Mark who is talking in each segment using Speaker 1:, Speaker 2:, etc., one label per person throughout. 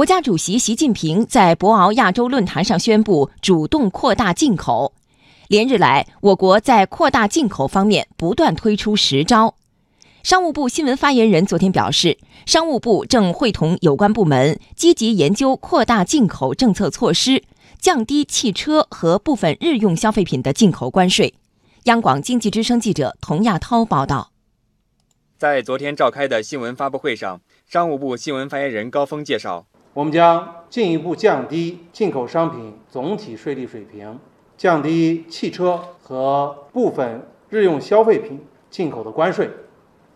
Speaker 1: 国家主席习近平在博鳌亚洲论坛上宣布主动扩大进口。连日来，我国在扩大进口方面不断推出实招。商务部新闻发言人昨天表示，商务部正会同有关部门积极研究扩大进口政策措施，降低汽车和部分日用消费品的进口关税。央广经济之声记者童亚涛报道。
Speaker 2: 在昨天召开的新闻发布会上，商务部新闻发言人高峰介绍，
Speaker 3: 我们将进一步降低进口商品总体税率水平。降低汽车和部分日用消费品进口的关税，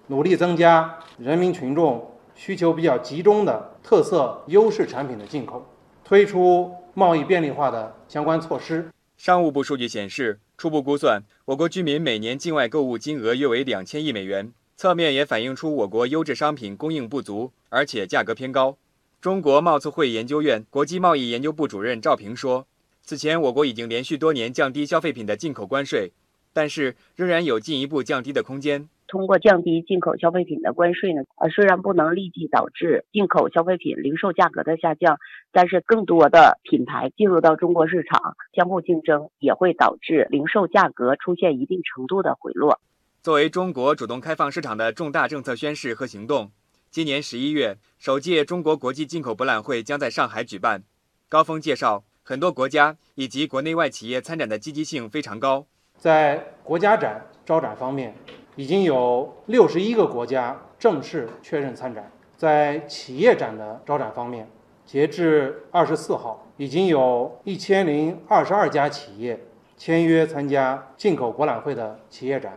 Speaker 3: 努力增加人民群众需求比较集中的特色优势产品的进口，推出贸易便利化的相关措施。
Speaker 2: 商务部数据显示，初步估算，我国居民每年境外购物金额约为两千亿美元，侧面也反映出我国优质商品供应不足，而且价格偏高。中国贸促会研究院国际贸易研究部主任赵平说。此前，我国已经连续多年降低消费品的进口关税，但是仍然有进一步降低的空间。
Speaker 4: 通过降低进口消费品的关税呢，呃，虽然不能立即导致进口消费品零售价格的下降，但是更多的品牌进入到中国市场，相互竞争也会导致零售价格出现一定程度的回落。
Speaker 2: 作为中国主动开放市场的重大政策宣示和行动，今年十一月，首届中国国际进口博览会将在上海举办。高峰介绍。很多国家以及国内外企业参展的积极性非常高。
Speaker 3: 在国家展招展方面，已经有六十一个国家正式确认参展。在企业展的招展方面，截至二十四号，已经有一千零二十二家企业签约参加进口博览会的企业展，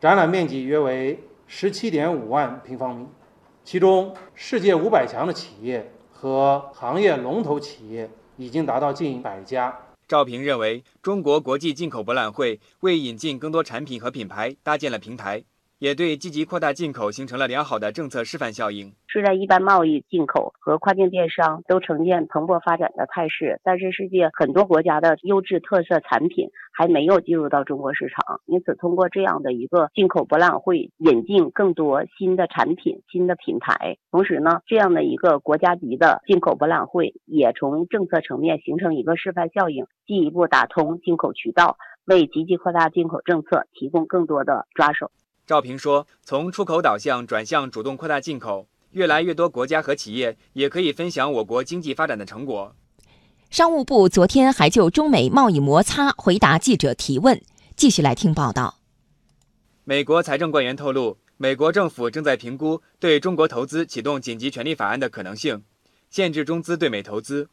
Speaker 3: 展览面积约为十七点五万平方米，其中世界五百强的企业和行业龙头企业。已经达到近百家。
Speaker 2: 赵平认为，中国国际进口博览会为引进更多产品和品牌搭建了平台。也对积极扩大进口形成了良好的政策示范效应。
Speaker 4: 虽然一般贸易进口和跨境电商都呈现蓬勃发展的态势，但是世界很多国家的优质特色产品还没有进入到中国市场。因此，通过这样的一个进口博览会，引进更多新的产品、新的品牌，同时呢，这样的一个国家级的进口博览会，也从政策层面形成一个示范效应，进一步打通进口渠道，为积极扩大进口政策提供更多的抓手。
Speaker 2: 赵平说：“从出口导向转向主动扩大进口，越来越多国家和企业也可以分享我国经济发展的成果。”
Speaker 1: 商务部昨天还就中美贸易摩擦回答记者提问。继续来听报道。
Speaker 2: 美国财政官员透露，美国政府正在评估对中国投资启动紧急权利法案的可能性，限制中资对美投资。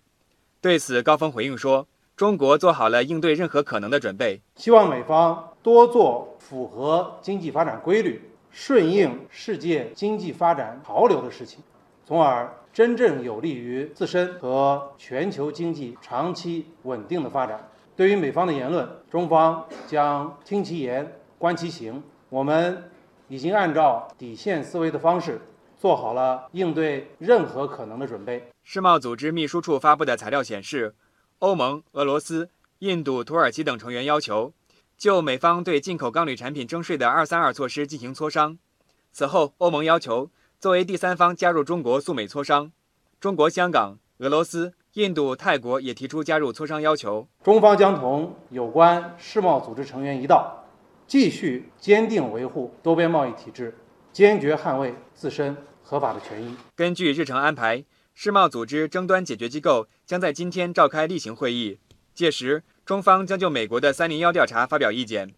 Speaker 2: 对此，高峰回应说：“中国做好了应对任何可能的准备，
Speaker 3: 希望美方多做。”符合经济发展规律、顺应世界经济发展潮流的事情，从而真正有利于自身和全球经济长期稳定的发展。对于美方的言论，中方将听其言、观其行。我们已经按照底线思维的方式，做好了应对任何可能的准备。
Speaker 2: 世贸组织秘书处发布的材料显示，欧盟、俄罗斯、印度、土耳其等成员要求。就美方对进口钢铝产品征税的“二三二”措施进行磋商。此后，欧盟要求作为第三方加入中国赴美磋商。中国香港、俄罗斯、印度、泰国也提出加入磋商要求。
Speaker 3: 中方将同有关世贸组织成员一道，继续坚定维护多边贸易体制，坚决捍卫自身合法的权益。
Speaker 2: 根据日程安排，世贸组织争端解决机构将在今天召开例行会议，届时。中方将就美国的“三零幺”调查发表意见。